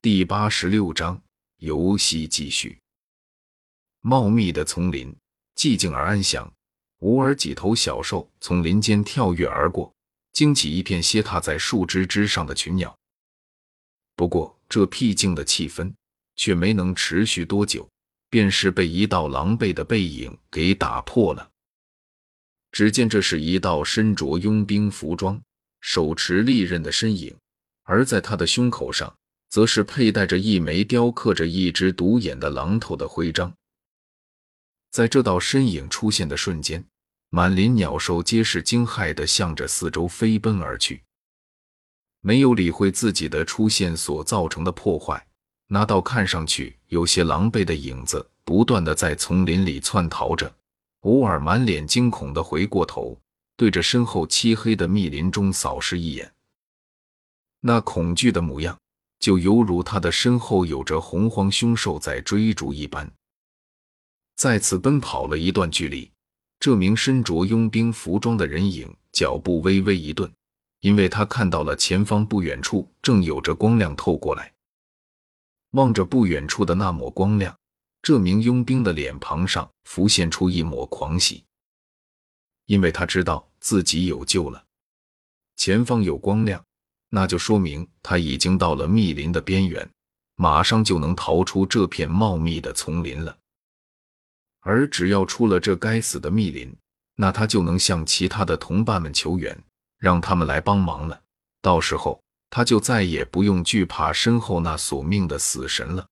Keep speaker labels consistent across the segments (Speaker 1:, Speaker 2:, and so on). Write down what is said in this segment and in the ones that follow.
Speaker 1: 第八十六章游戏继续。茂密的丛林，寂静而安详。偶尔几头小兽从林间跳跃而过，惊起一片歇踏在树枝之上的群鸟。不过，这僻静的气氛却没能持续多久，便是被一道狼狈的背影给打破了。只见这是一道身着佣兵服装、手持利刃的身影，而在他的胸口上，则是佩戴着一枚雕刻着一只独眼的狼头的徽章。在这道身影出现的瞬间，满林鸟兽皆是惊骇的向着四周飞奔而去，没有理会自己的出现所造成的破坏。那道看上去有些狼狈的影子，不断的在丛林里窜逃着，偶尔满脸惊恐的回过头，对着身后漆黑的密林中扫视一眼，那恐惧的模样，就犹如他的身后有着洪荒凶兽在追逐一般。再次奔跑了一段距离，这名身着佣兵服装的人影脚步微微一顿，因为他看到了前方不远处正有着光亮透过来。望着不远处的那抹光亮，这名佣兵的脸庞上浮现出一抹狂喜，因为他知道自己有救了。前方有光亮，那就说明他已经到了密林的边缘，马上就能逃出这片茂密的丛林了。而只要出了这该死的密林，那他就能向其他的同伴们求援，让他们来帮忙了。到时候，他就再也不用惧怕身后那索命的死神了。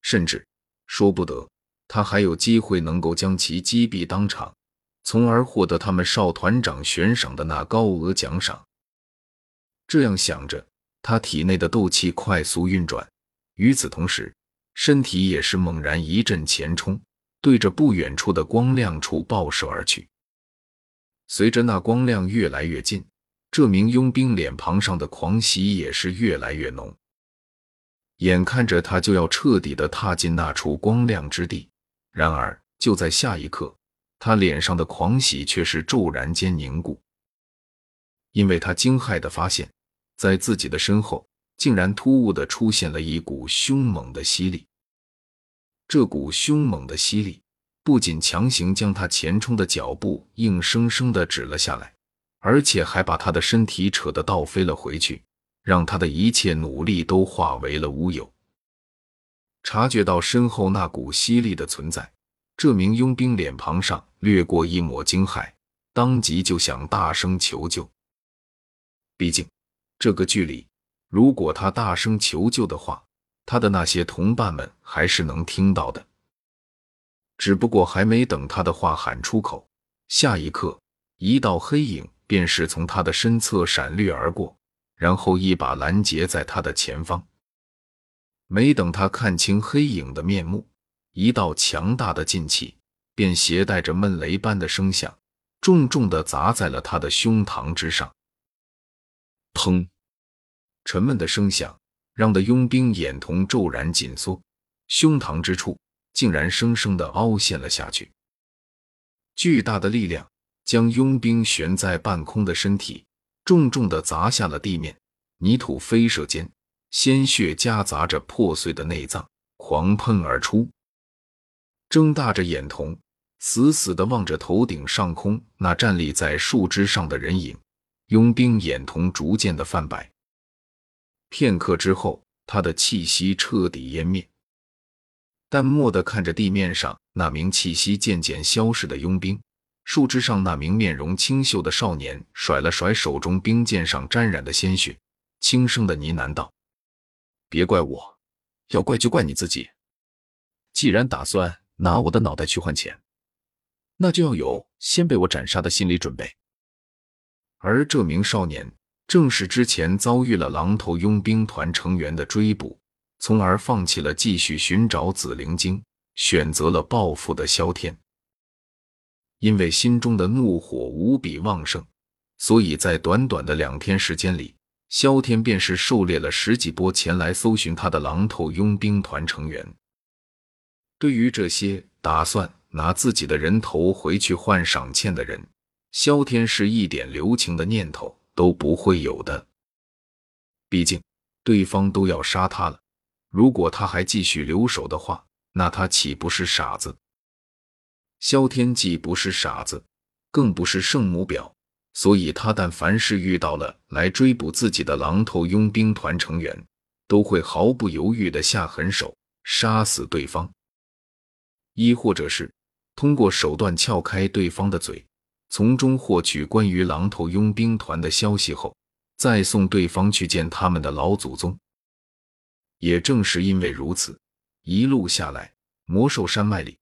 Speaker 1: 甚至说不得，他还有机会能够将其击毙当场，从而获得他们少团长悬赏的那高额奖赏。这样想着，他体内的斗气快速运转，与此同时，身体也是猛然一阵前冲。对着不远处的光亮处爆射而去。随着那光亮越来越近，这名佣兵脸庞上的狂喜也是越来越浓。眼看着他就要彻底的踏进那处光亮之地，然而就在下一刻，他脸上的狂喜却是骤然间凝固，因为他惊骇的发现，在自己的身后竟然突兀的出现了一股凶猛的吸力。这股凶猛的吸力不仅强行将他前冲的脚步硬生生的止了下来，而且还把他的身体扯得倒飞了回去，让他的一切努力都化为了乌有。察觉到身后那股吸力的存在，这名佣兵脸庞上掠过一抹惊骇，当即就想大声求救。毕竟，这个距离，如果他大声求救的话，他的那些同伴们还是能听到的，只不过还没等他的话喊出口，下一刻，一道黑影便是从他的身侧闪掠而过，然后一把拦截在他的前方。没等他看清黑影的面目，一道强大的劲气便携带着闷雷般的声响，重重的砸在了他的胸膛之上。砰！沉闷的声响。让的佣兵眼瞳骤然紧缩，胸膛之处竟然生生的凹陷了下去。巨大的力量将佣兵悬在半空的身体重重的砸下了地面，泥土飞射间，鲜血夹杂着破碎的内脏狂喷而出。睁大着眼瞳，死死的望着头顶上空那站立在树枝上的人影，佣兵眼瞳逐渐的泛白。片刻之后，他的气息彻底湮灭，淡漠的看着地面上那名气息渐渐消逝的佣兵，树枝上那名面容清秀的少年甩了甩手中兵剑上沾染的鲜血，轻声的呢喃道：“别怪我，要怪就怪你自己。既然打算拿我的脑袋去换钱，那就要有先被我斩杀的心理准备。”而这名少年。正是之前遭遇了狼头佣兵团成员的追捕，从而放弃了继续寻找紫灵晶，选择了报复的萧天。因为心中的怒火无比旺盛，所以在短短的两天时间里，萧天便是狩猎了十几波前来搜寻他的狼头佣兵团成员。对于这些打算拿自己的人头回去换赏欠的人，萧天是一点留情的念头。都不会有的。毕竟，对方都要杀他了。如果他还继续留守的话，那他岂不是傻子？萧天既不是傻子，更不是圣母婊，所以他但凡是遇到了来追捕自己的狼头佣兵团成员，都会毫不犹豫的下狠手杀死对方，亦或者是通过手段撬开对方的嘴，从中获取关于狼头佣兵团的消息后，再送对方去见他们的老祖宗。也正是因为如此，一路下来，魔兽山脉里。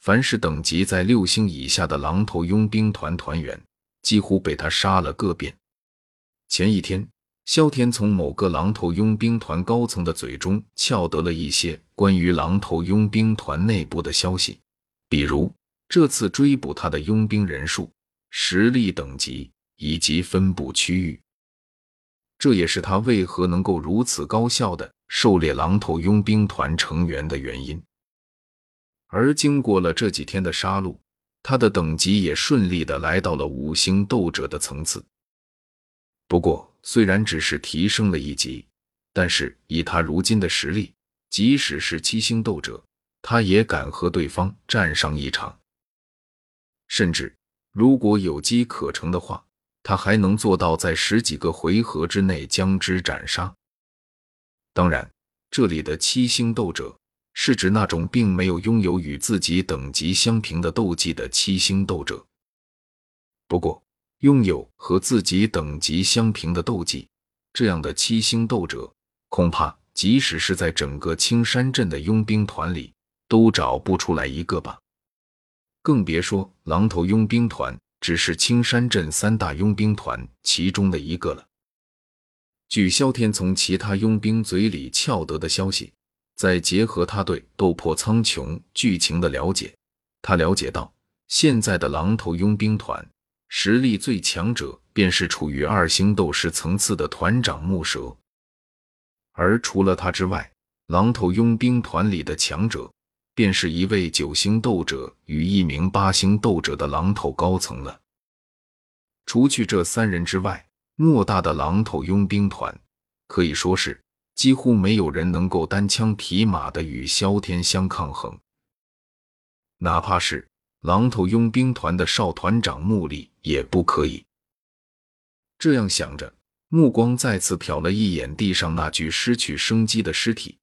Speaker 1: 凡是等级在六星以下的狼头佣兵团团员，几乎被他杀了个遍。前一天，萧天从某个狼头佣兵团高层的嘴中撬得了一些关于狼头佣兵团内部的消息，比如这次追捕他的佣兵人数、实力等级以及分布区域。这也是他为何能够如此高效的狩猎狼头佣兵团成员的原因。而经过了这几天的杀戮，他的等级也顺利的来到了五星斗者的层次。不过，虽然只是提升了一级，但是以他如今的实力，即使是七星斗者，他也敢和对方战上一场。甚至，如果有机可乘的话，他还能做到在十几个回合之内将之斩杀。当然，这里的七星斗者。是指那种并没有拥有与自己等级相平的斗技的七星斗者。不过，拥有和自己等级相平的斗技，这样的七星斗者，恐怕即使是在整个青山镇的佣兵团里，都找不出来一个吧。更别说狼头佣兵团只是青山镇三大佣兵团其中的一个了。据萧天从其他佣兵嘴里撬得的消息。再结合他对《斗破苍穹》剧情的了解，他了解到现在的狼头佣兵团实力最强者便是处于二星斗士层次的团长木蛇，而除了他之外，狼头佣兵团里的强者便是一位九星斗者与一名八星斗者的狼头高层了。除去这三人之外，莫大的狼头佣兵团可以说是。几乎没有人能够单枪匹马的与萧天相抗衡，哪怕是狼头佣兵团的少团长穆力也不可以。这样想着，目光再次瞟了一眼地上那具失去生机的尸体，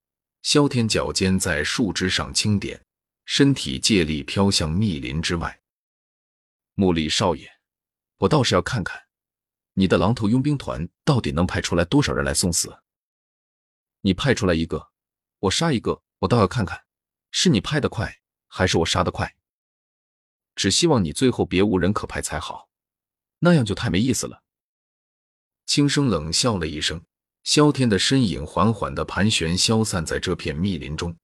Speaker 1: 萧天脚尖在树枝上轻点，身体借力飘向密林之外。穆力少爷，我倒是要看看，你的狼头佣兵团到底能派出来多少人来送死。你派出来一个，我杀一个，我倒要看看，是你派的快，还是我杀的快。只希望你最后别无人可派才好，那样就太没意思了。轻声冷笑了一声，萧天的身影缓缓的盘旋消散在这片密林中。